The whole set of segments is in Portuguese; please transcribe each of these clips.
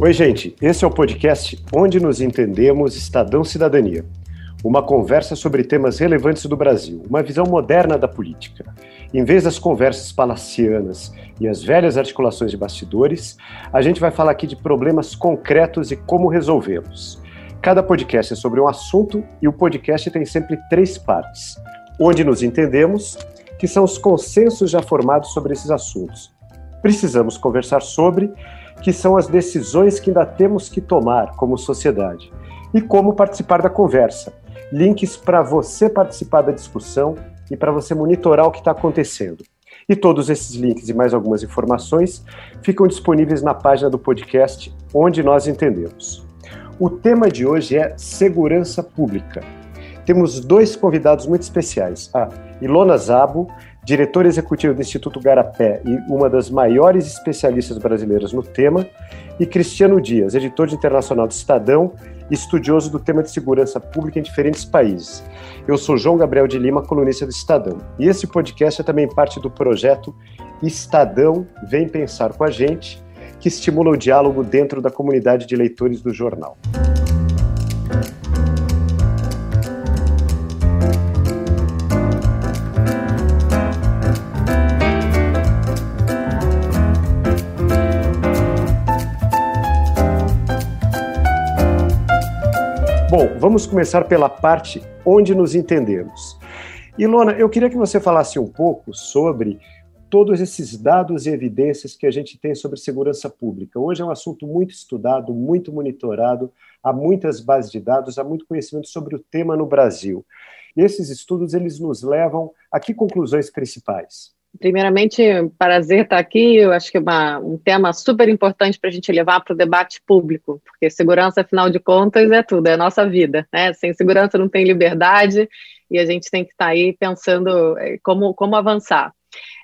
Oi, gente. Esse é o podcast Onde Nos Entendemos Estadão Cidadania. Uma conversa sobre temas relevantes do Brasil, uma visão moderna da política. Em vez das conversas palacianas e as velhas articulações de bastidores, a gente vai falar aqui de problemas concretos e como resolvê-los. Cada podcast é sobre um assunto e o podcast tem sempre três partes. Onde nos entendemos, que são os consensos já formados sobre esses assuntos. Precisamos conversar sobre que são as decisões que ainda temos que tomar como sociedade e como participar da conversa. Links para você participar da discussão e para você monitorar o que está acontecendo. E todos esses links e mais algumas informações ficam disponíveis na página do podcast Onde Nós Entendemos. O tema de hoje é segurança pública. Temos dois convidados muito especiais: a Ilona Zabo, diretor executivo do Instituto Garapé e uma das maiores especialistas brasileiras no tema, e Cristiano Dias, editor de internacional do Estadão e estudioso do tema de segurança pública em diferentes países. Eu sou João Gabriel de Lima, colunista do Estadão. E esse podcast é também parte do projeto Estadão Vem Pensar com a Gente, que estimula o diálogo dentro da comunidade de leitores do jornal. Vamos começar pela parte onde nos entendemos. Ilona, eu queria que você falasse um pouco sobre todos esses dados e evidências que a gente tem sobre segurança pública. Hoje é um assunto muito estudado, muito monitorado, há muitas bases de dados, há muito conhecimento sobre o tema no Brasil. E esses estudos eles nos levam a que conclusões principais? Primeiramente, prazer estar aqui. Eu acho que é um tema super importante para a gente levar para o debate público, porque segurança, afinal de contas, é tudo, é a nossa vida. Né? Sem segurança não tem liberdade e a gente tem que estar aí pensando é, como, como avançar.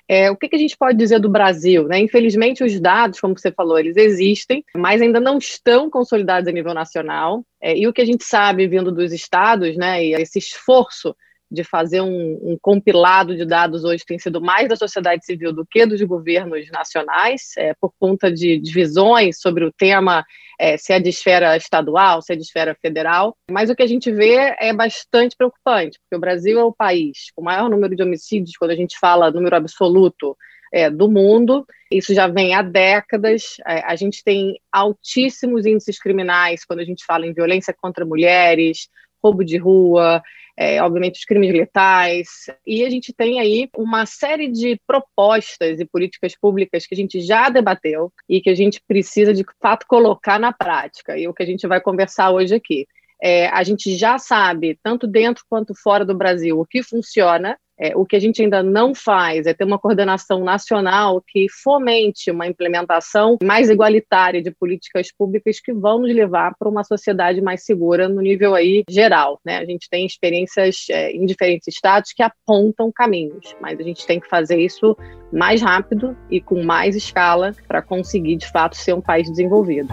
É, o que, que, a gente pode dizer do Brasil? Né? Infelizmente, os dados, como você falou, eles existem, mas ainda não estão consolidados a nível nacional. É, e o que a gente sabe vindo dos estados, né, e esse esforço de fazer um, um, compilado de dados hoje tem sido mais da sociedade civil do que dos governos nacionais, é, por conta de divisões sobre o tema, é, se é de esfera estadual, se é de esfera federal. Mas o que a gente vê é bastante preocupante, porque o Brasil é o país com o maior número de homicídios, quando a gente fala número absoluto, é, do mundo. Isso já vem há décadas. É, a gente tem altíssimos índices criminais quando a gente fala em violência contra mulheres, roubo de rua, é, obviamente, os crimes letais. E a gente tem aí uma série de propostas e políticas públicas que a gente já debateu e que a gente precisa, de fato, colocar na prática. E o que a gente vai conversar hoje aqui. É, a gente já sabe, tanto dentro quanto fora do Brasil, o que funciona é, o que a gente ainda não faz é ter uma coordenação nacional que fomente uma implementação mais igualitária de políticas públicas que vão nos levar para uma sociedade mais segura no nível aí geral. Né? A gente tem experiências é, em diferentes estados que apontam caminhos, mas a gente tem que fazer isso mais rápido e com mais escala para conseguir, de fato, ser um país desenvolvido.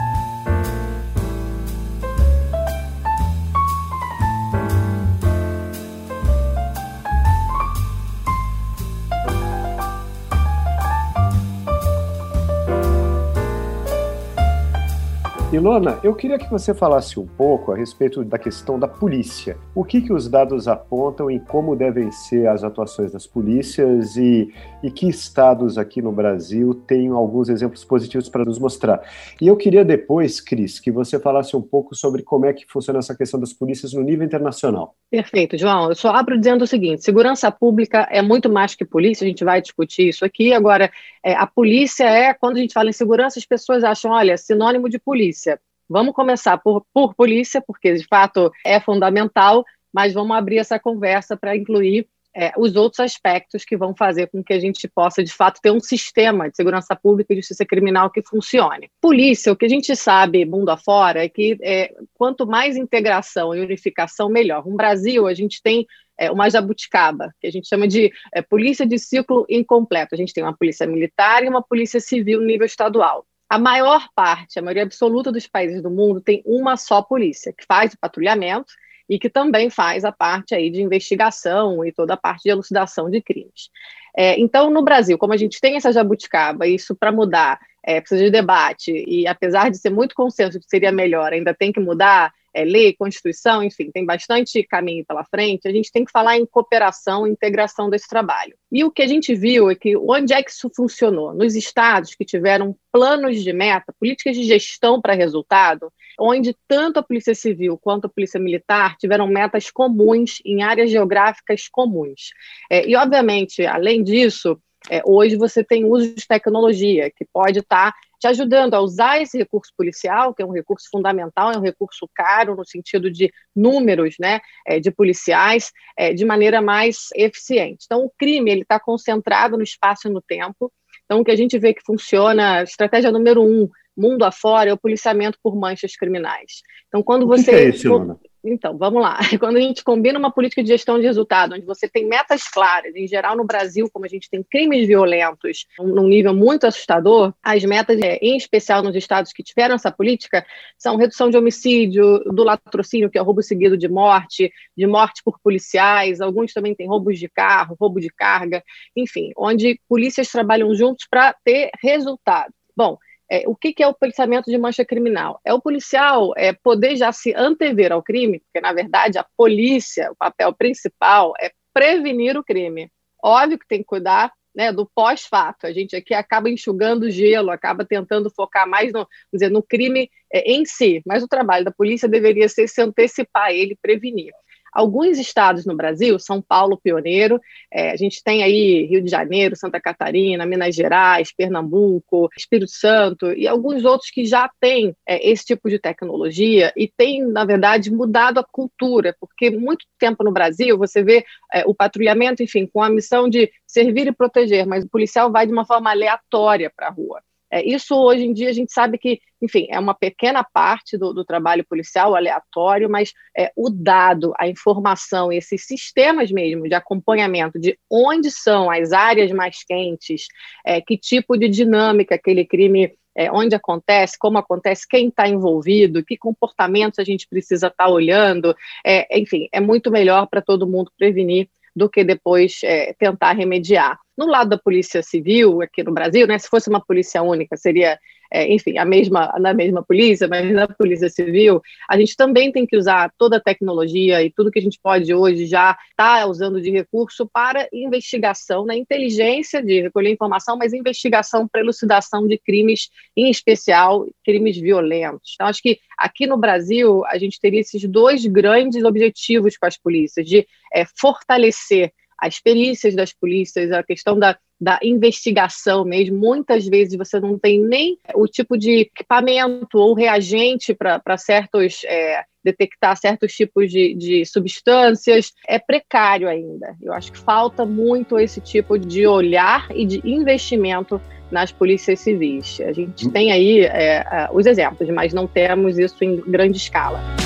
Ilona, eu queria que você falasse um pouco a respeito da questão da polícia. O que, que os dados apontam e como devem ser as atuações das polícias e, e que estados aqui no Brasil têm alguns exemplos positivos para nos mostrar. E eu queria depois, Cris, que você falasse um pouco sobre como é que funciona essa questão das polícias no nível internacional. Perfeito, João. Eu só abro dizendo o seguinte: segurança pública é muito mais que polícia, a gente vai discutir isso aqui. Agora, é, a polícia é, quando a gente fala em segurança, as pessoas acham, olha, sinônimo de polícia. Vamos começar por, por polícia, porque de fato é fundamental, mas vamos abrir essa conversa para incluir é, os outros aspectos que vão fazer com que a gente possa, de fato, ter um sistema de segurança pública e justiça criminal que funcione. Polícia, o que a gente sabe mundo afora é que é, quanto mais integração e unificação, melhor. No Brasil, a gente tem é, uma jabuticaba, que a gente chama de é, polícia de ciclo incompleto. A gente tem uma polícia militar e uma polícia civil no nível estadual. A maior parte, a maioria absoluta dos países do mundo tem uma só polícia, que faz o patrulhamento e que também faz a parte aí de investigação e toda a parte de elucidação de crimes. É, então, no Brasil, como a gente tem essa jabuticaba, isso para mudar é, precisa de debate, e apesar de ser muito consenso que seria melhor, ainda tem que mudar, é, lei, Constituição, enfim, tem bastante caminho pela frente, a gente tem que falar em cooperação e integração desse trabalho. E o que a gente viu é que onde é que isso funcionou? Nos estados que tiveram planos de meta, políticas de gestão para resultado, onde tanto a Polícia Civil quanto a Polícia Militar tiveram metas comuns em áreas geográficas comuns. É, e, obviamente, além disso, é, hoje você tem uso de tecnologia que pode estar tá te ajudando a usar esse recurso policial, que é um recurso fundamental, é um recurso caro no sentido de números né, é, de policiais, é, de maneira mais eficiente. Então, o crime ele está concentrado no espaço e no tempo. Então, o que a gente vê que funciona, estratégia número um, mundo afora, é o policiamento por manchas criminais. Então, quando você. O que é esse, Luna? Então, vamos lá. Quando a gente combina uma política de gestão de resultado, onde você tem metas claras, em geral no Brasil, como a gente tem crimes violentos num nível muito assustador, as metas, é, em especial nos estados que tiveram essa política, são redução de homicídio, do latrocínio, que é roubo seguido de morte, de morte por policiais, alguns também têm roubos de carro, roubo de carga, enfim, onde polícias trabalham juntos para ter resultado. Bom, é, o que, que, é o policiamento de mancha criminal? É o policial é, poder já se antever ao crime, porque, na verdade, a polícia, o papel principal é prevenir o crime. Óbvio que tem que cuidar né, do pós-fato. A gente aqui acaba enxugando gelo, acaba tentando focar mais no, dizer, no crime é, em si, mas o trabalho da polícia deveria ser se antecipar a ele, prevenir. Alguns estados no Brasil, São Paulo pioneiro, é, a gente tem aí Rio de Janeiro, Santa Catarina, Minas Gerais, Pernambuco, Espírito Santo e alguns outros que já têm é, esse tipo de tecnologia e tem, na verdade, mudado a cultura, porque muito tempo no Brasil você vê é, o patrulhamento, enfim, com a missão de servir e proteger, mas o policial vai de uma forma aleatória para a rua. É, isso hoje em dia a gente sabe que, enfim, é uma pequena parte do, do trabalho policial aleatório, mas é, o dado, a informação, esses sistemas mesmo de acompanhamento de onde são as áreas mais quentes, é, que tipo de dinâmica aquele crime é, onde acontece, como acontece, quem está envolvido, que comportamentos a gente precisa estar tá olhando, é, enfim, é muito melhor para todo mundo prevenir do que depois é, tentar remediar. No lado da Polícia Civil, aqui no Brasil, né, se fosse uma polícia única, seria, é, enfim, a mesma, na mesma polícia, mas na Polícia Civil, a gente também tem que usar toda a tecnologia e tudo que a gente pode hoje já tá usando de recurso para investigação, na né, inteligência de recolher informação, mas investigação para elucidação de crimes, em especial crimes violentos. Então, acho que aqui no Brasil, a gente teria esses dois grandes objetivos com as polícias, de é, fortalecer as perícias das polícias, a questão da, da investigação mesmo. Muitas vezes você não tem nem o tipo de equipamento ou reagente para certos. É, detectar certos tipos de, de substâncias, é precário ainda. Eu acho que falta muito esse tipo de olhar e de investimento nas polícias civis. A gente tem aí é, os exemplos, mas não temos isso em grande escala.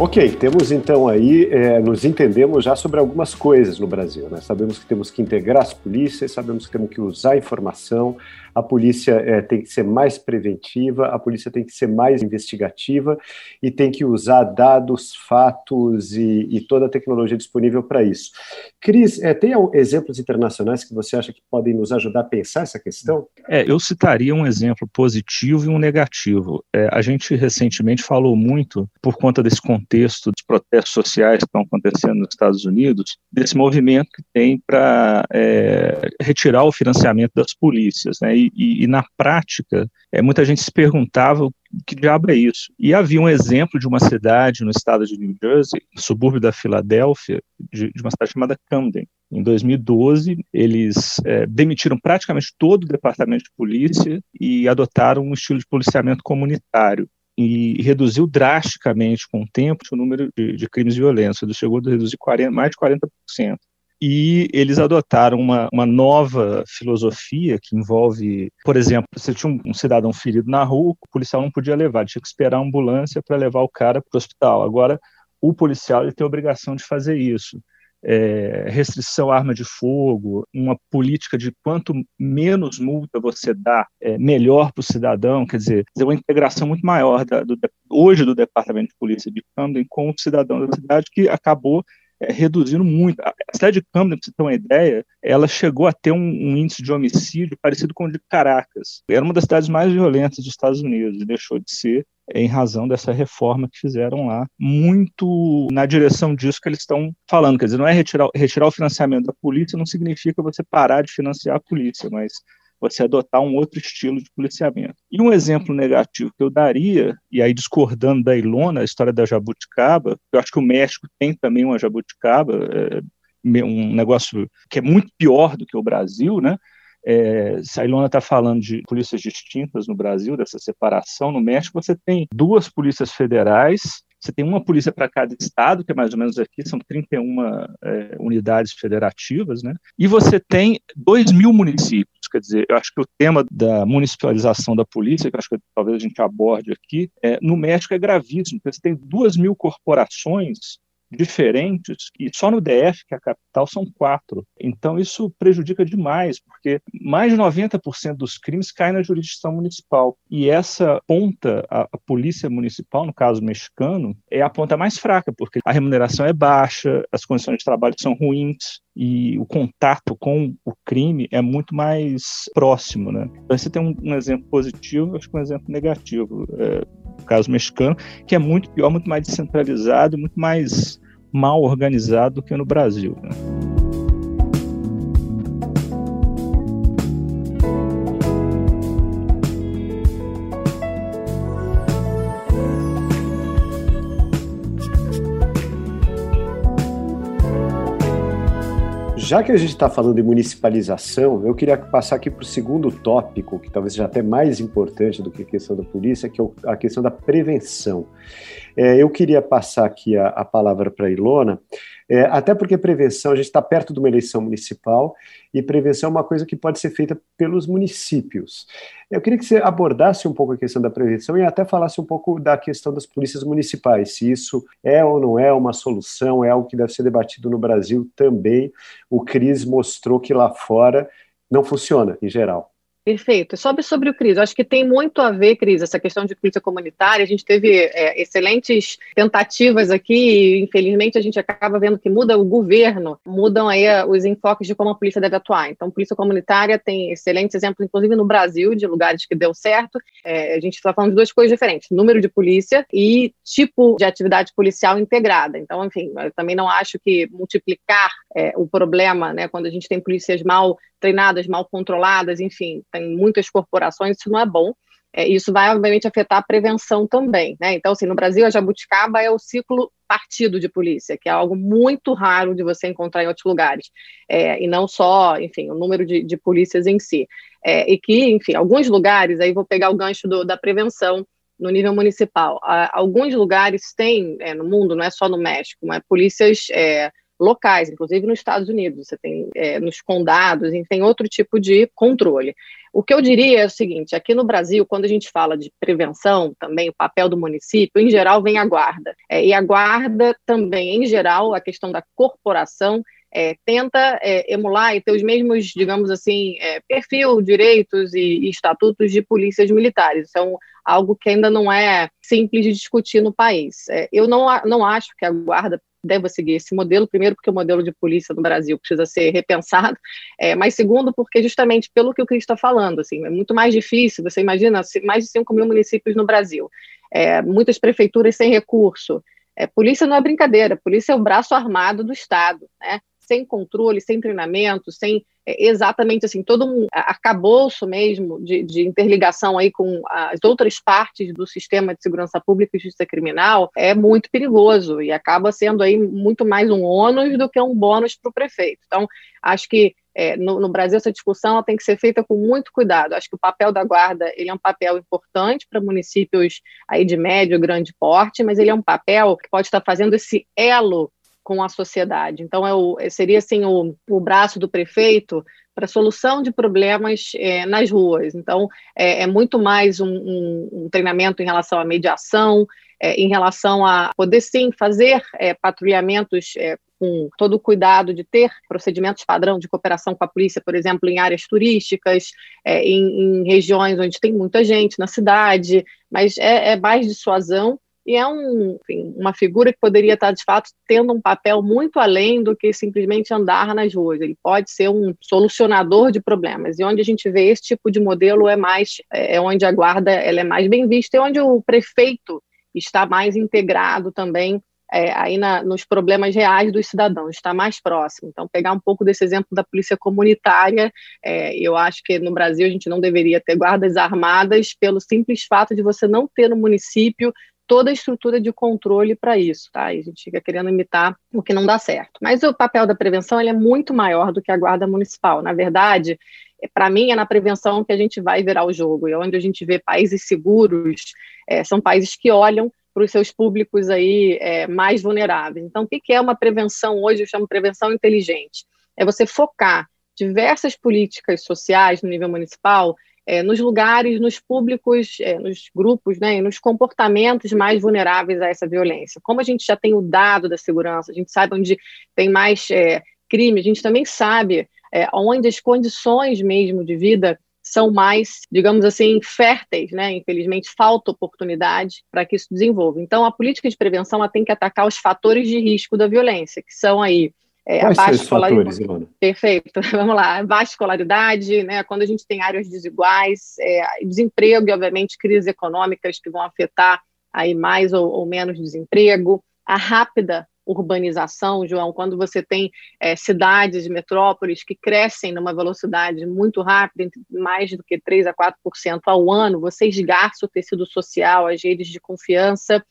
Ok, temos então aí, é, nos entendemos já sobre algumas coisas no Brasil. Né? Sabemos que temos que integrar as polícias, sabemos que temos que usar informação, a polícia é, tem que ser mais preventiva, a polícia tem que ser mais investigativa e tem que usar dados, fatos e, e toda a tecnologia disponível para isso. Cris, é, tem exemplos internacionais que você acha que podem nos ajudar a pensar essa questão? É, eu citaria um exemplo positivo e um negativo. É, a gente recentemente falou muito, por conta desse contexto dos protestos sociais que estão acontecendo nos Estados Unidos, desse movimento que tem para é, retirar o financiamento das polícias. Né? E, e, e, na prática, é, muita gente se perguntava que diabo é isso? E havia um exemplo de uma cidade no estado de New Jersey, subúrbio da Filadélfia, de, de uma cidade chamada Camden. Em 2012, eles é, demitiram praticamente todo o departamento de polícia e adotaram um estilo de policiamento comunitário e reduziu drasticamente com o tempo o número de, de crimes violentos, chegou a reduzir 40, mais de 40% e eles adotaram uma, uma nova filosofia que envolve, por exemplo, se tinha um, um, cidadão ferido na rua, o policial não podia levar, tinha que esperar a ambulância para levar o cara para o hospital. Agora, o policial ele tem a obrigação de fazer isso. é, restrição à arma de fogo, uma política de quanto menos multa você dá, é, melhor para o cidadão, quer dizer, uma integração muito maior da, do, hoje do Departamento de Polícia de Camden com o cidadão da cidade, que acabou é, reduzindo muito. A cidade de Camden, para você ter uma ideia, ela chegou a ter um, um, índice de homicídio parecido com o de Caracas. Era uma das cidades mais violentas dos Estados Unidos e deixou de ser em razão dessa reforma que fizeram lá, muito na direção disso que eles estão falando. Quer dizer, não é retirar, retirar o financiamento da polícia, não significa você parar de financiar a polícia, mas você adotar um outro estilo de policiamento. E um exemplo negativo que eu daria, e aí discordando da Ilona, a história da jabuticaba, eu acho que o México tem também uma jabuticaba, é, um negócio que é muito pior do que o Brasil, né? É, se a Ilona está falando de polícias distintas no Brasil, dessa separação, no México você tem duas polícias federais, você tem uma polícia para cada estado, que é mais ou menos aqui, são 31 é, unidades federativas, né? E você tem 2 mil municípios. Quer dizer, eu acho que o tema da municipalização da polícia, que acho que talvez a gente aborde aqui, é, no México é gravíssimo, porque você tem 2 mil corporações diferentes, e só no DF, que é a capital, são quatro. Então, isso prejudica demais, porque mais de 90% dos crimes caem na jurisdição municipal. E essa ponta, a, a, polícia municipal, no caso mexicano, é a ponta mais fraca, porque a remuneração é baixa, as condições de trabalho são ruins, e o contato com o crime é muito mais próximo, né? Então, você tem um, um exemplo positivo, acho que um exemplo negativo. É, caso mexicano, que é muito pior, muito mais descentralizado, muito mais mal organizado do que no Brasil. Né? Já que a gente está falando de municipalização, eu queria passar aqui para o segundo tópico, que talvez seja até mais importante do que a questão da polícia, que é a questão da prevenção. É, eu queria passar aqui a, a palavra para a Ilona, é, até porque prevenção, a gente está perto de uma eleição municipal e prevenção é uma coisa que pode ser feita pelos municípios. Eu queria que você abordasse um pouco a questão da prevenção e até falasse um pouco da questão das polícias municipais, se isso é ou não é uma solução, é algo que deve ser debatido no Brasil também. O CRIS mostrou que lá fora não funciona, em geral. Perfeito. Sobre, sobre o CRIS, eu acho que tem muito a ver, Cris, essa questão de polícia comunitária. A gente teve é, excelentes tentativas aqui e, infelizmente, a gente acaba vendo que muda o governo, mudam aí os enfoques de como a polícia deve atuar. Então, polícia comunitária tem excelentes exemplos, inclusive no Brasil, de lugares que deu certo. É, a gente está falando de duas coisas diferentes: número de polícia e tipo de atividade policial integrada. Então, enfim, eu também não acho que multiplicar é, o problema, né, quando a gente tem polícias mal treinadas, mal controladas, enfim, tem muitas corporações, isso não é bom. É, isso vai, obviamente, afetar a prevenção também. Né? Então, assim, no Brasil, a jabuticaba é o ciclo partido de polícia, que é algo muito raro de você encontrar em outros lugares. É, e não só, enfim, o número de, de polícias em si. É, e que, enfim, alguns lugares, aí vou pegar o gancho do, da prevenção no nível municipal. alguns lugares têm, é, no mundo, não é só no México, mas polícias é, locais, inclusive nos Estados Unidos, você tem é, nos condados, tem outro tipo de controle. O que eu diria é o seguinte: aqui no Brasil, quando a gente fala de prevenção, também o papel do município, em geral, vem a guarda. É, e a guarda também, em geral, a questão da corporação. É, tenta é, emular e ter os mesmos, digamos assim, é, perfil, direitos e, e, estatutos de polícias militares. Isso é um, algo que ainda não é simples de discutir no país. É, eu não, não acho que a guarda deva seguir esse modelo, primeiro porque o modelo de polícia no Brasil precisa ser repensado, é, mas segundo porque justamente pelo que o Cris está falando, assim, é muito mais difícil, você imagina, mais de 5 mil municípios no Brasil, é, muitas prefeituras sem recurso, é, polícia não é brincadeira, polícia é o braço armado do Estado, né? Sem controle, sem treinamento, sem é, exatamente assim, todo um arcabouço mesmo de, de, interligação aí com as outras partes do sistema de segurança pública e justiça criminal é muito perigoso e acaba sendo aí muito mais um ônus do que um bônus para o prefeito. Então, acho que é, no, no, Brasil essa discussão tem que ser feita com muito cuidado. Acho que o papel da guarda ele é um papel importante para municípios aí de médio, grande porte, mas ele é um papel que pode estar fazendo esse elo com a sociedade. Então, é o, seria assim o, o braço do prefeito para solução de problemas é, nas ruas. Então, é, é muito mais um, um, um, treinamento em relação à mediação, é, em relação a poder sim fazer é, patrulhamentos é, com todo o cuidado de ter procedimentos padrão de cooperação com a polícia, por exemplo, em áreas turísticas, é, em, em, regiões onde tem muita gente na cidade, mas é, é mais dissuasão e é um, enfim, uma figura que poderia estar, de fato, tendo um papel muito além do que simplesmente andar nas ruas. Ele pode ser um solucionador de problemas. E onde a gente vê esse tipo de modelo é mais, é onde a guarda ela é mais bem vista e onde o prefeito está mais integrado também é, aí na, nos problemas reais dos cidadãos, está mais próximo. Então, pegar um pouco desse exemplo da polícia comunitária, é, eu acho que no Brasil a gente não deveria ter guardas armadas pelo simples fato de você não ter no município toda a estrutura de controle para isso, tá? E a gente fica querendo imitar o que não dá certo. Mas o papel da prevenção é muito maior do que a guarda municipal. Na verdade, para mim é na prevenção que a gente vai virar o jogo. E onde a gente vê países seguros, é, são países que olham para os seus públicos aí é, mais vulneráveis. Então, o que é uma prevenção hoje? Eu chamo prevenção inteligente. É você focar diversas políticas sociais no nível municipal é, nos lugares, nos públicos, é, nos grupos, né, nos comportamentos mais vulneráveis a essa violência. Como a gente já tem o dado da segurança, a gente sabe onde tem mais é, crime, a gente também sabe é, onde as condições mesmo de vida são mais, digamos assim, férteis, né? Infelizmente, falta oportunidade para que isso desenvolva. Então, a política de prevenção tem que atacar os fatores de risco da violência, que são aí é, Quais são os fatores, Ilona? Perfeito, vamos lá. Baixa escolaridade, né, quando a gente tem áreas desiguais, é, desemprego e, obviamente, crises econômicas que vão afetar aí mais ou, ou menos desemprego, a rápida urbanização, João, quando você tem é, cidades, metrópoles que crescem numa velocidade muito rápida, mais do que 3 a 4% ao ano, você esgarça o tecido social, as redes de confiança.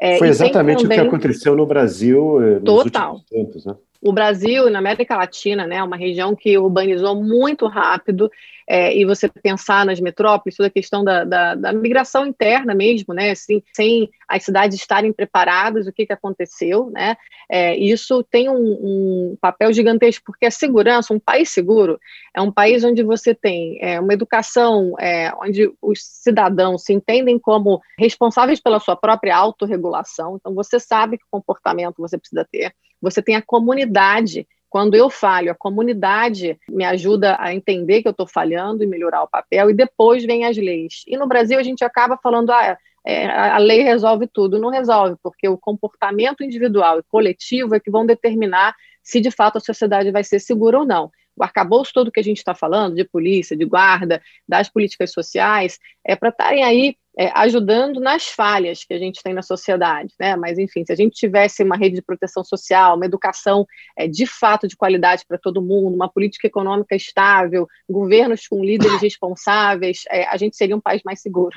É, Foi exatamente também... o que aconteceu no Brasil eh, nos Total. últimos tempos, né? O Brasil, na América Latina, né, é uma região que urbanizou muito rápido, é, e você pensar nas metrópoles, toda a questão da, da, da migração interna mesmo, né, assim, sem as cidades estarem preparadas, o que, que aconteceu, né, é, isso tem um, um, papel gigantesco, porque a segurança, um país seguro, é um país onde você tem é, uma educação, é, onde os cidadãos se entendem como responsáveis pela sua própria autorregulação, então você sabe que comportamento você precisa ter, você tem a comunidade. Quando eu falho, a comunidade me ajuda a entender que eu estou falhando e melhorar o papel, e depois vem as leis. E no Brasil a gente acaba falando, ah, é, a lei resolve tudo. Não resolve, porque o comportamento individual e coletivo é que vão determinar se de fato a sociedade vai ser segura ou não o arcabouço todo que a gente está falando, de polícia, de guarda, das políticas sociais, é para estarem aí é, ajudando nas falhas que a gente tem na sociedade, né? Mas enfim, se a gente tivesse uma rede de proteção social, uma educação é, de fato de qualidade para todo mundo, uma política econômica estável, governos com líderes responsáveis, é, a gente seria um país mais seguro.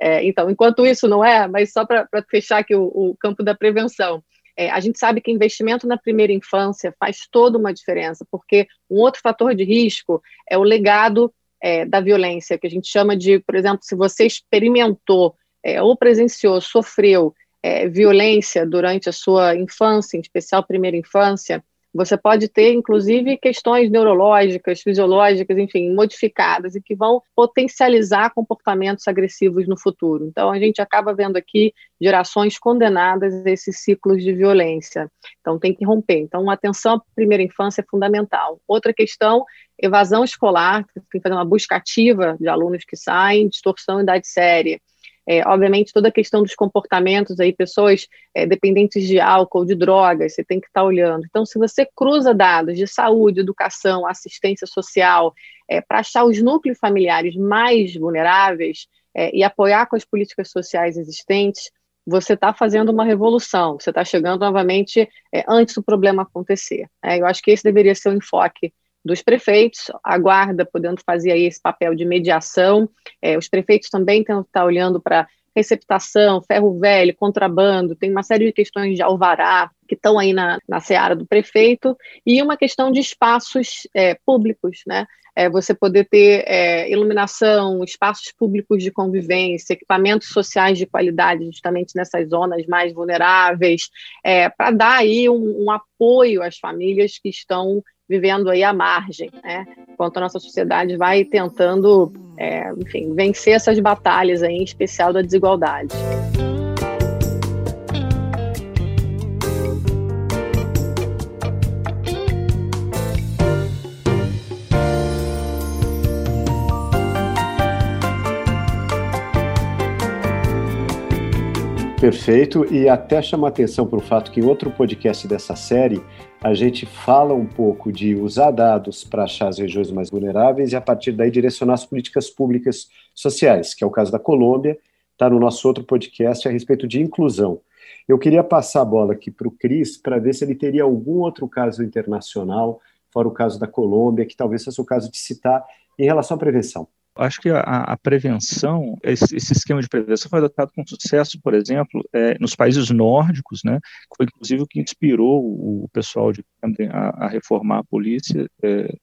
É, então, enquanto isso não é, mas só para fechar aqui o, o campo da prevenção. É, a gente sabe que investimento na primeira infância faz toda uma diferença, porque um outro fator de risco é o legado é, da violência, que a gente chama de, por exemplo, se você experimentou é, ou presenciou, sofreu é, violência durante a sua infância, em especial primeira infância, você pode ter, inclusive, questões neurológicas, fisiológicas, enfim, modificadas e que vão potencializar comportamentos agressivos no futuro. Então, a gente acaba vendo aqui gerações condenadas a esses ciclos de violência. Então, tem que romper. Então, atenção à primeira infância é fundamental. Outra questão, evasão escolar, tem que fazer uma busca ativa de alunos que saem, distorção em idade séria. É, obviamente, toda a questão dos comportamentos aí, pessoas é, dependentes de álcool, de drogas, você tem que estar tá olhando. Então, se você cruza dados de saúde, educação, assistência social, é, para achar os núcleos familiares mais vulneráveis é, e apoiar com as políticas sociais existentes, você está fazendo uma revolução, você está chegando novamente é, antes do problema acontecer. É, eu acho que esse deveria ser o enfoque dos prefeitos, a guarda podendo fazer aí esse papel de mediação, é, os prefeitos também têm que estar olhando para receptação, ferro velho, contrabando, tem uma série de questões de alvará que estão aí na, na seara do prefeito, e uma questão de espaços é, públicos, né? É, você poder ter é, iluminação, espaços públicos de convivência, equipamentos sociais de qualidade, justamente nessas zonas mais vulneráveis, é, para dar aí um, um apoio às famílias que estão vivendo aí à margem, né? Enquanto a nossa sociedade vai tentando, é, enfim, vencer essas batalhas aí, em especial da desigualdade. Perfeito, e até chamar atenção para o fato que em outro podcast dessa série a gente fala um pouco de usar dados para achar as regiões mais vulneráveis e a partir daí direcionar as políticas públicas sociais, que é o caso da Colômbia, está no nosso outro podcast a respeito de inclusão. Eu queria passar a bola aqui para o Cris para ver se ele teria algum outro caso internacional, fora o caso da Colômbia, que talvez fosse o caso de citar em relação à prevenção. Acho que a, a prevenção, esse, esse, esquema de prevenção foi adotado com sucesso, por exemplo, é, nos países nórdicos, né, que foi inclusive o que inspirou o pessoal de a, a reformar a polícia é,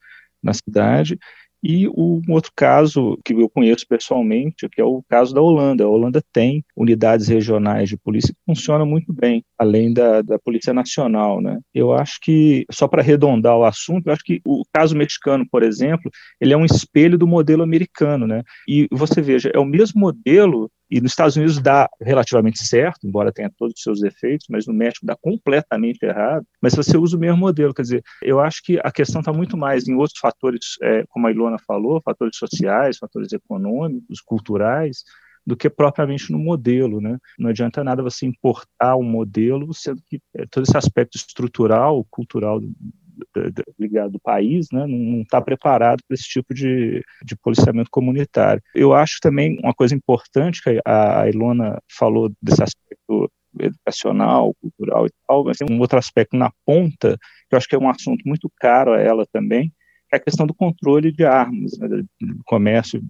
na cidade, e um outro caso que eu conheço pessoalmente, que é o caso da Holanda. A Holanda tem unidades regionais de polícia que funcionam muito bem, além da, da Polícia Nacional. Né? Eu acho que, só para arredondar o assunto, eu acho que o caso mexicano, por exemplo, ele é um espelho do modelo americano. Né? E você veja, é o mesmo modelo e nos Estados Unidos dá relativamente certo, embora tenha todos os seus defeitos, mas no México dá completamente errado. Mas você usa o mesmo modelo, quer dizer, eu acho que a questão está muito mais em outros fatores, é, como a Ilona falou, fatores sociais, fatores econômicos, culturais, do que propriamente no modelo, né? Não adianta nada você importar um modelo, sendo que é, todo esse aspecto estrutural, cultural ligado do país, né, não está preparado para esse tipo de, de policiamento comunitário. Eu acho também uma coisa importante que a, Ilona falou desse aspecto educacional, cultural e tal, mas tem um outro aspecto na ponta, que eu acho que é um assunto muito caro a ela também, que é a questão do controle de armas, né, do comércio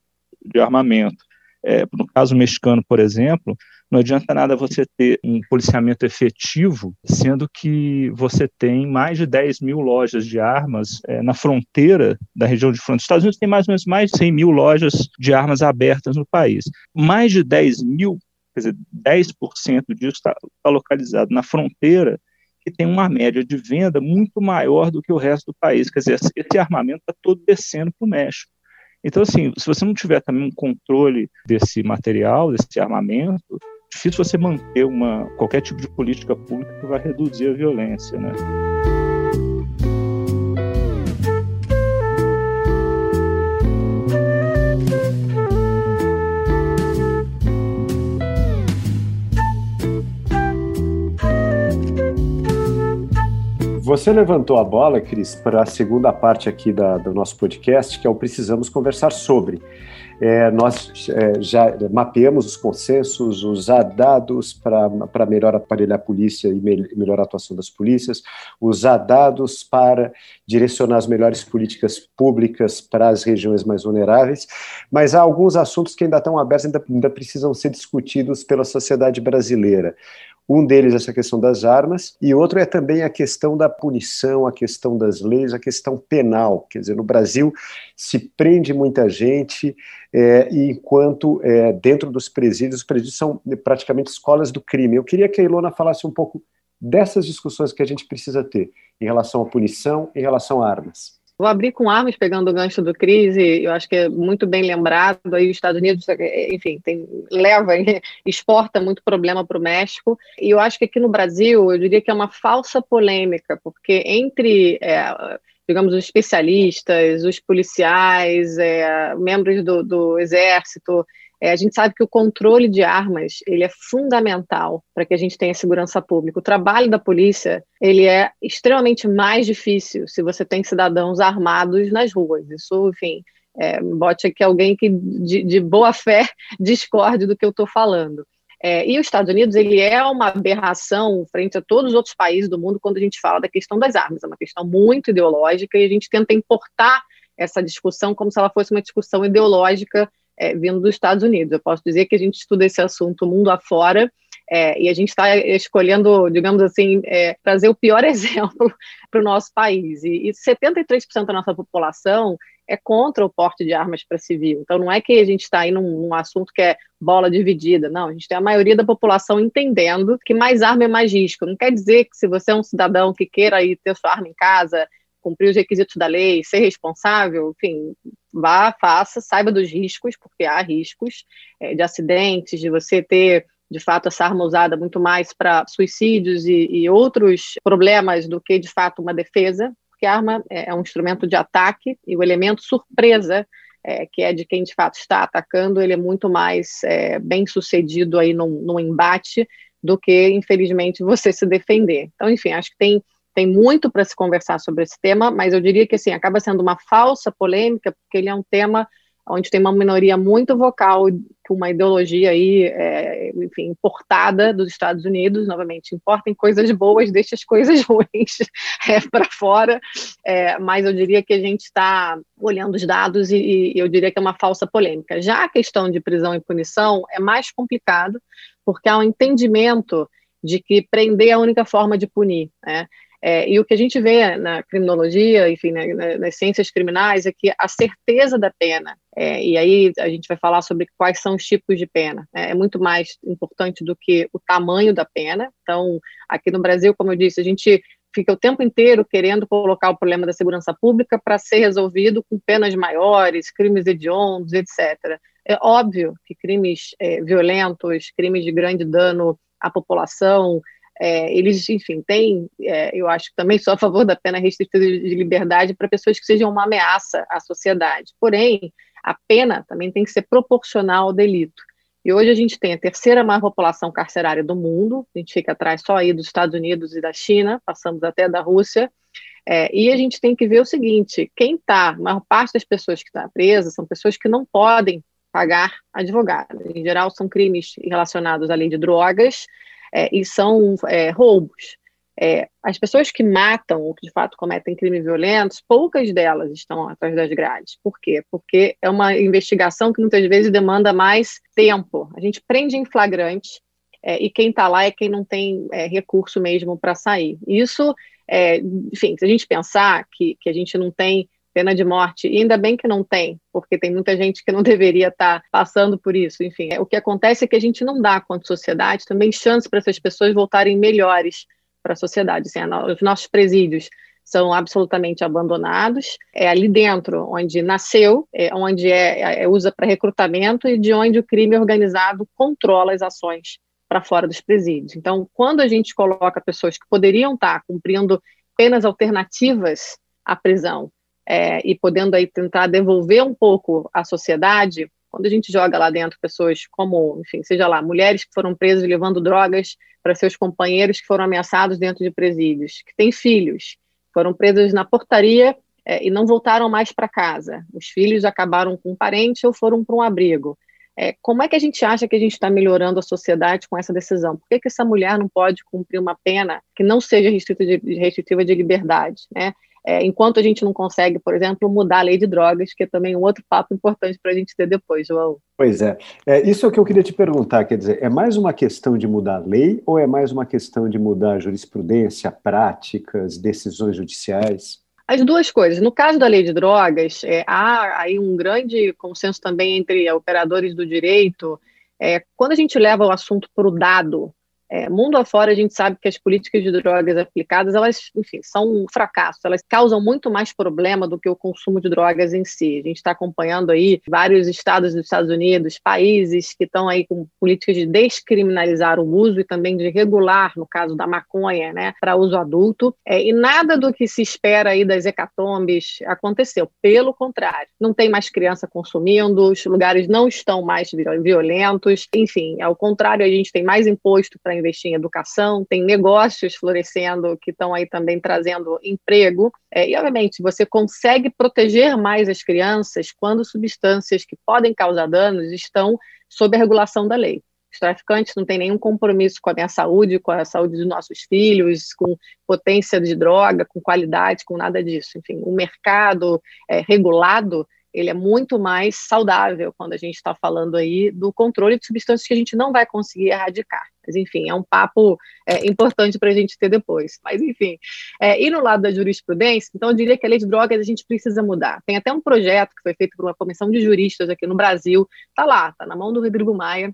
de armamento. É, no caso mexicano, por exemplo, não adianta nada você ter um policiamento efetivo, sendo que você tem mais de 10 mil lojas de armas é, na fronteira da região de fronteira. Os Estados Unidos tem mais ou menos mais de 100 mil lojas de armas abertas no país. Mais de 10 mil, quer dizer, 10% disso está tá localizado na fronteira, que tem uma média de venda muito maior do que o resto do país. Quer dizer, esse armamento está todo descendo para o México. Então, assim, se você não tiver também um controle desse material, desse armamento, difícil você manter uma, qualquer tipo de política pública que vai reduzir a violência, né? Você levantou a bola, Cris, para a segunda parte aqui da, do nosso podcast, que é o Precisamos Conversar Sobre. É, nós é, já mapeamos os consensos, usar dados para melhor aparelhar a polícia e me, melhor a atuação das polícias, usar dados para direcionar as melhores políticas públicas para as regiões mais vulneráveis, mas há alguns assuntos que ainda estão abertos, ainda, ainda precisam ser discutidos pela sociedade brasileira. Um deles é essa questão das armas, e outro é também a questão da punição, a questão das leis, a questão penal. Quer dizer, no Brasil se prende muita gente, é, enquanto é, dentro dos presídios, os presídios são praticamente escolas do crime. Eu queria que a Ilona falasse um pouco dessas discussões que a gente precisa ter em relação à punição, em relação a armas. Vou abrir com armas, pegando o gancho do crise, eu acho que é muito bem lembrado, aí os Estados Unidos, enfim, tem, leva, exporta muito problema para o México, e eu acho que aqui no Brasil, eu diria que é uma falsa polêmica, porque entre, é, digamos, os especialistas, os policiais, é, membros do, do Exército, é, a gente sabe que o controle de armas ele é fundamental para que a gente tenha segurança pública. O trabalho da polícia ele é extremamente mais difícil se você tem cidadãos armados nas ruas. Isso, enfim, é, bote aqui alguém que de, de boa fé discorde do que eu estou falando. É, e os Estados Unidos ele é uma aberração frente a todos os outros países do mundo quando a gente fala da questão das armas. É uma questão muito ideológica e a gente tenta importar essa discussão como se ela fosse uma discussão ideológica é, vindo dos Estados Unidos. Eu posso dizer que a gente estuda esse assunto mundo afora é, e a gente está escolhendo, digamos assim, é, trazer o pior exemplo para o nosso país. E, e 73% da nossa população é contra o porte de armas para civil. Então, não é que a gente está aí num, num, assunto que é bola dividida, não. A gente tem a maioria da população entendendo que mais arma é mais risco. Não quer dizer que se você é um cidadão que queira ir ter sua arma em casa, cumprir os requisitos da lei, ser responsável, enfim, vá, faça, saiba dos riscos, porque há riscos é, de acidentes, de você ter, de fato, essa arma usada muito mais para suicídios e, e, outros problemas do que, de fato, uma defesa, porque a arma é, é um instrumento de ataque e o elemento surpresa, é, que é de quem, de fato, está atacando, ele é muito mais é, bem sucedido aí num embate do que, infelizmente, você se defender. Então, enfim, acho que tem, tem muito para se conversar sobre esse tema, mas eu diria que assim, acaba sendo uma falsa polêmica, porque ele é um tema onde tem uma minoria muito vocal com uma ideologia aí, é, enfim, importada dos Estados Unidos, novamente, importem coisas boas, deixa as coisas ruins é, para fora, é, mas eu diria que a gente está olhando os dados e, e eu diria que é uma falsa polêmica. Já a questão de prisão e punição é mais complicado, porque há um entendimento de que prender é a única forma de punir, né? É, e o que a gente vê na criminologia, enfim, né, nas ciências criminais, é que a certeza da pena, é, e aí a gente vai falar sobre quais são os tipos de pena, né, é muito mais importante do que o tamanho da pena. Então, aqui no Brasil, como eu disse, a gente fica o tempo inteiro querendo colocar o problema da segurança pública para ser resolvido com penas maiores, crimes hediondos, etc. É óbvio que crimes é, violentos, crimes de grande dano à população, é, eles, enfim, têm, é, eu acho que também sou a favor da pena restritiva de liberdade para pessoas que sejam uma ameaça à sociedade. Porém, a pena também tem que ser proporcional ao delito. E hoje a gente tem a terceira maior população carcerária do mundo, a gente fica atrás só aí dos Estados Unidos e da China, passamos até da Rússia, é, e a gente tem que ver o seguinte: quem está, a maior parte das pessoas que está presa são pessoas que não podem pagar advogado. Em geral, são crimes relacionados lei de drogas, é, e são é, roubos. É, as pessoas que matam ou que de fato cometem crimes violentos, poucas delas estão atrás das grades. Por quê? Porque é uma investigação que muitas vezes demanda mais tempo. A gente prende em flagrante é, e quem está lá é quem não tem é, recurso mesmo para sair. Isso, é, enfim, se a gente pensar que, que a gente não tem pena de morte, e ainda bem que não tem, porque tem muita gente que não deveria estar tá passando por isso. Enfim, é, o que acontece é que a gente não dá, quanto sociedade, também chance para essas pessoas voltarem melhores para a sociedade. Assim, os nossos presídios são absolutamente abandonados. É ali dentro onde nasceu, é onde é, é usa para recrutamento e de onde o crime organizado controla as ações para fora dos presídios. Então, quando a gente coloca pessoas que poderiam estar tá cumprindo penas alternativas à prisão é, e podendo aí tentar devolver um pouco à sociedade, quando a gente joga lá dentro pessoas como, enfim, seja lá, mulheres que foram presas levando drogas para seus companheiros que foram ameaçados dentro de presídios, que têm filhos, foram presas na portaria é, e não voltaram mais para casa. Os filhos acabaram com um parente ou foram para um abrigo. É, como é que a gente acha que a gente está melhorando a sociedade com essa decisão? Por que, que essa mulher não pode cumprir uma pena que não seja restritiva de, restritiva de liberdade? Né? É, enquanto a gente não consegue, por exemplo, mudar a lei de drogas, que é também um outro papo importante para a gente ter depois, João. Pois é. é. Isso é o que eu queria te perguntar, quer dizer, é mais uma questão de mudar a lei ou é mais uma questão de mudar a jurisprudência, práticas, decisões judiciais? As duas coisas. No caso da lei de drogas, é, há aí um grande consenso também entre operadores do direito. É, quando a gente leva o assunto para o dado, é, mundo afora, a gente sabe que as políticas de drogas aplicadas, elas, enfim, são um fracasso. Elas causam muito mais problema do que o consumo de drogas em si. A gente está acompanhando aí vários estados dos Estados Unidos, países que estão aí com políticas de descriminalizar o uso e também de regular, no caso da maconha, né, para uso adulto. É, e nada do que se espera aí das hecatombes aconteceu. Pelo contrário, não tem mais criança consumindo, os lugares não estão mais violentos. Enfim, ao contrário, a gente tem mais imposto para investir em educação, tem negócios florescendo que estão aí também trazendo emprego. É, e, obviamente, você consegue proteger mais as crianças quando substâncias que podem causar danos estão sob a regulação da lei. Os traficantes não têm nenhum compromisso com a minha saúde, com a saúde dos nossos filhos, com potência de droga, com qualidade, com nada disso. Enfim, o mercado é, regulado ele é muito mais saudável quando a gente está falando aí do controle de substâncias que a gente não vai conseguir erradicar. Mas, enfim, é um papo é, importante para a gente ter depois. Mas, enfim, é, e no lado da jurisprudência, então eu diria que a lei de drogas a gente precisa mudar. Tem até um projeto que foi feito por uma comissão de juristas aqui no Brasil, está lá, está na mão do Rodrigo Maia,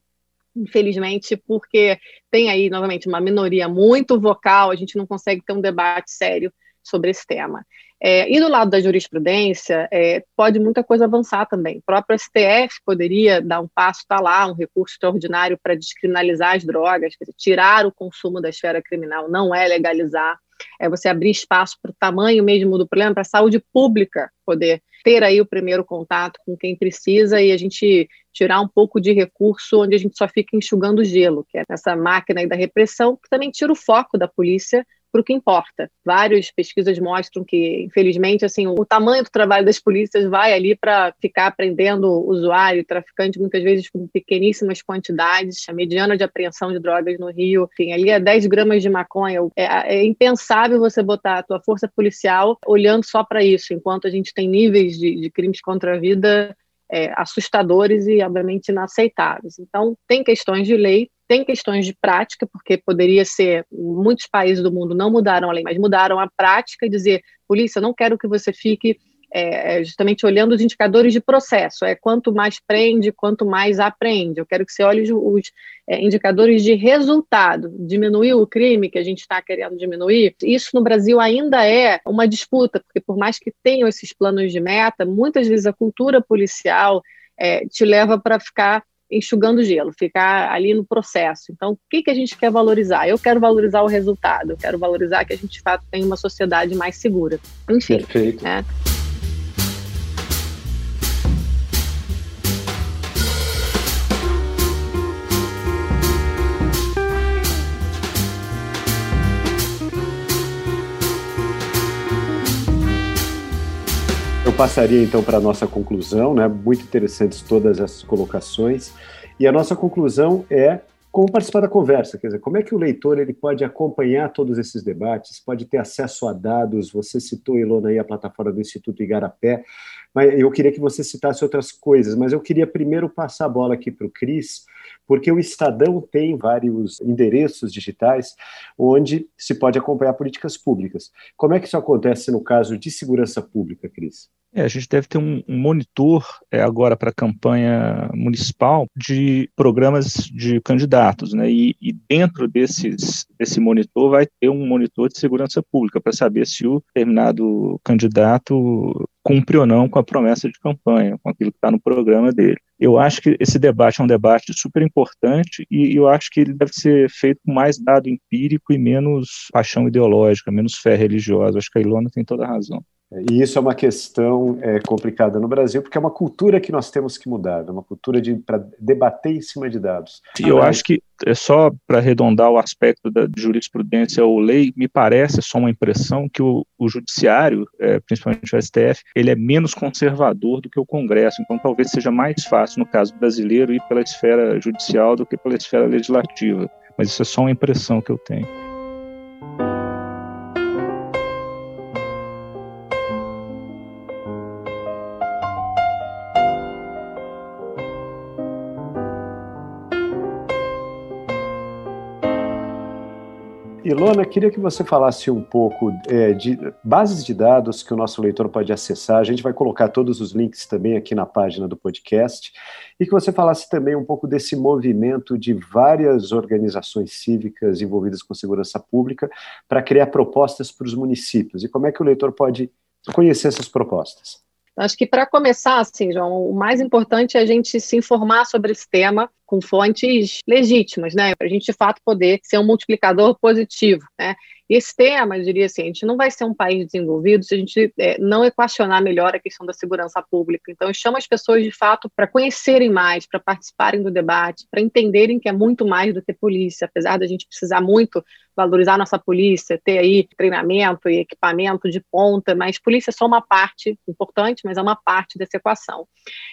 infelizmente, porque tem aí, novamente, uma minoria muito vocal, a gente não consegue ter um debate sério sobre esse tema. É, e do lado da jurisprudência, é, pode muita coisa avançar também. O próprio STF poderia dar um passo, está lá, um recurso extraordinário para descriminalizar as drogas, dizer, tirar o consumo da esfera criminal, não é legalizar, é você abrir espaço para o tamanho mesmo do problema, para a saúde pública poder ter aí o primeiro contato com quem precisa e a gente tirar um pouco de recurso onde a gente só fica enxugando gelo, que é essa máquina da repressão, que também tira o foco da polícia para o que importa. Várias pesquisas mostram que, infelizmente, assim, o tamanho do trabalho das polícias vai ali para ficar prendendo o usuário, traficante, muitas vezes com pequeníssimas quantidades. A mediana de apreensão de drogas no Rio, enfim, ali é 10 gramas de maconha. É, é impensável você botar a tua força policial olhando só para isso, enquanto a gente tem níveis de, de crimes contra a vida é, assustadores e, obviamente, inaceitáveis. Então, tem questões de lei, tem questões de prática, porque poderia ser, muitos países do mundo não mudaram a lei, mas mudaram a prática e dizer, polícia, não quero que você fique é, é, justamente olhando os indicadores de processo. É quanto mais prende, quanto mais apreende. Eu quero que você olhe os, os é, indicadores de resultado. Diminuir o crime que a gente está querendo diminuir. Isso no Brasil ainda é uma disputa, porque por mais que tenham esses planos de meta, muitas vezes a cultura policial é, te leva para ficar enxugando gelo, ficar ali no processo. Então, o que, que a gente quer valorizar? Eu quero valorizar o resultado, eu quero valorizar que a gente, de fato, tem uma sociedade mais segura. Enfim. Perfeito. Né? Passaria então para a nossa conclusão, né? Muito interessantes todas essas colocações. E a nossa conclusão é como participar da conversa, quer dizer, como é que o leitor ele pode acompanhar todos esses debates, pode ter acesso a dados, você citou, Ilona, aí a plataforma do Instituto Igarapé, mas eu queria que você citasse outras coisas, mas eu queria primeiro passar a bola aqui para o Cris, porque o Estadão tem vários endereços digitais onde se pode acompanhar políticas públicas. Como é que isso acontece no caso de segurança pública, Cris? É, a gente deve ter um, monitor é, agora para a campanha municipal de programas de candidatos, né? E, e, dentro desses, desse monitor vai ter um monitor de segurança pública para saber se o determinado candidato cumpre ou não com a promessa de campanha, com aquilo que está no programa dele. Eu acho que esse debate é um debate super importante e eu acho que ele deve ser feito com mais dado empírico e menos paixão ideológica, menos fé religiosa. Acho que a Ilona tem toda a razão. E isso é uma questão é, complicada no Brasil, porque é uma cultura que nós temos que mudar, é uma cultura de para debater em cima de dados. E eu acho que é só para arredondar o aspecto da jurisprudência ou lei, me parece só uma impressão que o, o judiciário, é, principalmente o STF, ele é menos conservador do que o Congresso. Então, talvez seja mais fácil no caso brasileiro ir pela esfera judicial do que pela esfera legislativa. Mas isso é só uma impressão que eu tenho. Ilona, queria que você falasse um pouco é, de bases de dados que o nosso leitor pode acessar. A gente vai colocar todos os links também aqui na página do podcast. E que você falasse também um pouco desse movimento de várias organizações cívicas envolvidas com segurança pública para criar propostas para os municípios. E como é que o leitor pode conhecer essas propostas? Acho que para começar, assim, João, o mais importante é a gente se informar sobre esse tema com fontes legítimas, né? Para a gente de fato poder ser um multiplicador positivo, né? Esse tema, eu diria assim, a gente não vai ser um país desenvolvido se a gente é, não equacionar melhor a questão da segurança pública. Então, eu chamo as pessoas, de fato, para conhecerem mais, para participarem do debate, para entenderem que é muito mais do que polícia, apesar da gente precisar muito valorizar nossa polícia, ter aí treinamento e equipamento de ponta, mas polícia é só uma parte importante, mas é uma parte dessa equação.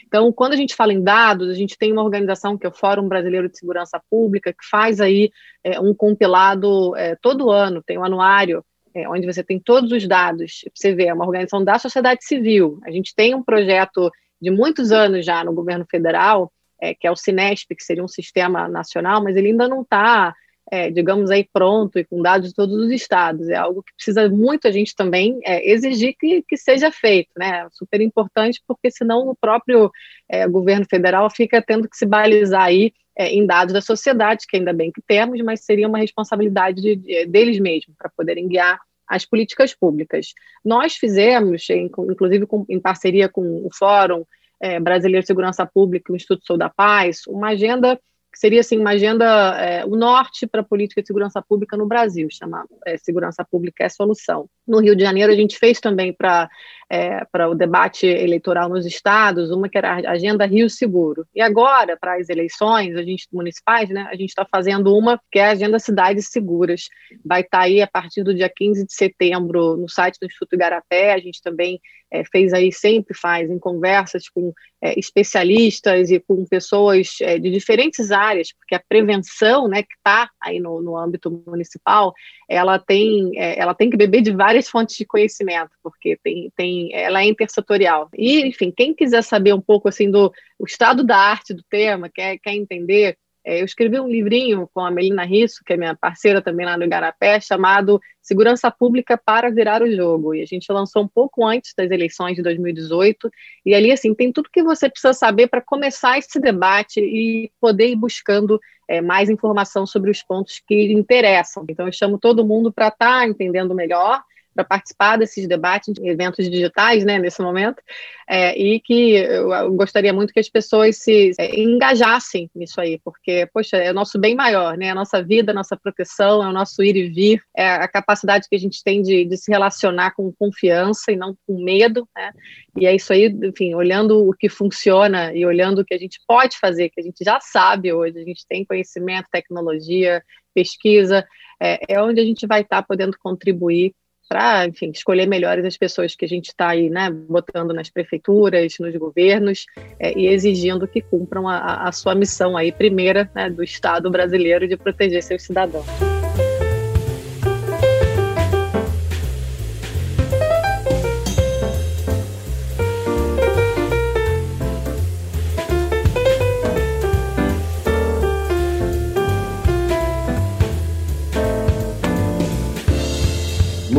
Então, quando a gente fala em dados, a gente tem uma organização que é o Fórum Brasileiro de Segurança Pública, que faz aí é, um compilado é, todo ano, tem um anuário é, onde você tem todos os dados. Você vê, é uma organização da sociedade civil. A gente tem um projeto de muitos anos já no governo federal, é, que é o Cinesp, que seria um sistema nacional, mas ele ainda não está, é, digamos aí, pronto e com dados de todos os estados. É algo que precisa muito a gente também é, exigir que, que seja feito, né? Super importante, porque senão o próprio é, governo federal fica tendo que se balizar aí é, em dados da sociedade, que ainda bem que temos, mas seria uma responsabilidade de, de, deles mesmos para poderem guiar as políticas públicas. Nós fizemos, inclusive com, em parceria com o Fórum é, Brasileiro de Segurança Pública e o Instituto Sou da Paz, uma agenda que seria assim uma agenda é, o norte para a política de segurança pública no Brasil, chama é, Segurança Pública é Solução. No Rio de Janeiro a gente fez também para é, para o debate eleitoral nos estados, uma que era a Agenda Rio Seguro. E agora, para as eleições a gente, municipais, né, a gente está fazendo uma que é a Agenda Cidades Seguras. Vai estar tá aí a partir do dia 15 de setembro no site do Instituto Igarapé. A gente também é, fez aí, sempre faz, em conversas com é, especialistas e com pessoas é, de diferentes áreas, porque a prevenção, né, que está aí no, no âmbito municipal, ela tem, é, ela tem que beber de várias fontes de conhecimento, porque tem, tem, ela é intersetorial. E, enfim, quem quiser saber um pouco assim do estado da arte do tema, quer, quer entender é, eu escrevi um livrinho com a Melina Risso, que é minha parceira também lá no Igarapé, chamado Segurança Pública para Virar o Jogo. E a gente lançou um pouco antes das eleições de 2018. E ali, assim, tem tudo que você precisa saber para começar esse debate e poder ir buscando é, mais informação sobre os pontos que interessam. Então, eu chamo todo mundo para estar tá entendendo melhor para participar desses debates, eventos digitais, né, nesse momento, é, e que eu gostaria muito que as pessoas se é, engajassem nisso aí, porque, poxa, é o nosso bem maior, né, a nossa vida, a nossa proteção, é o nosso ir e vir, é a capacidade que a gente tem de, de se relacionar com confiança e não com medo, né, e é isso aí, enfim, olhando o que funciona e olhando o que a gente pode fazer, que a gente já sabe hoje, a gente tem conhecimento, tecnologia, pesquisa, é, é onde a gente vai estar tá podendo contribuir para, enfim, escolher melhores as pessoas que a gente está aí, né, botando nas prefeituras, nos governos é, e exigindo que cumpram a, a sua missão aí primeira né, do Estado brasileiro de proteger seus cidadãos.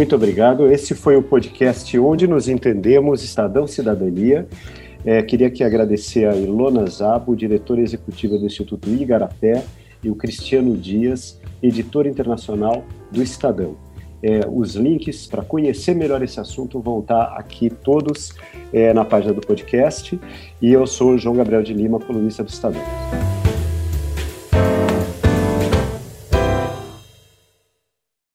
Muito obrigado. Esse foi o podcast Onde Nos Entendemos, Estadão Cidadania. É, queria aqui agradecer a Ilona Zabo, diretora executiva do Instituto Igarapé, e o Cristiano Dias, editor internacional do Estadão. É, os links para conhecer melhor esse assunto vão estar aqui todos é, na página do podcast. E eu sou João Gabriel de Lima, colunista do Estadão.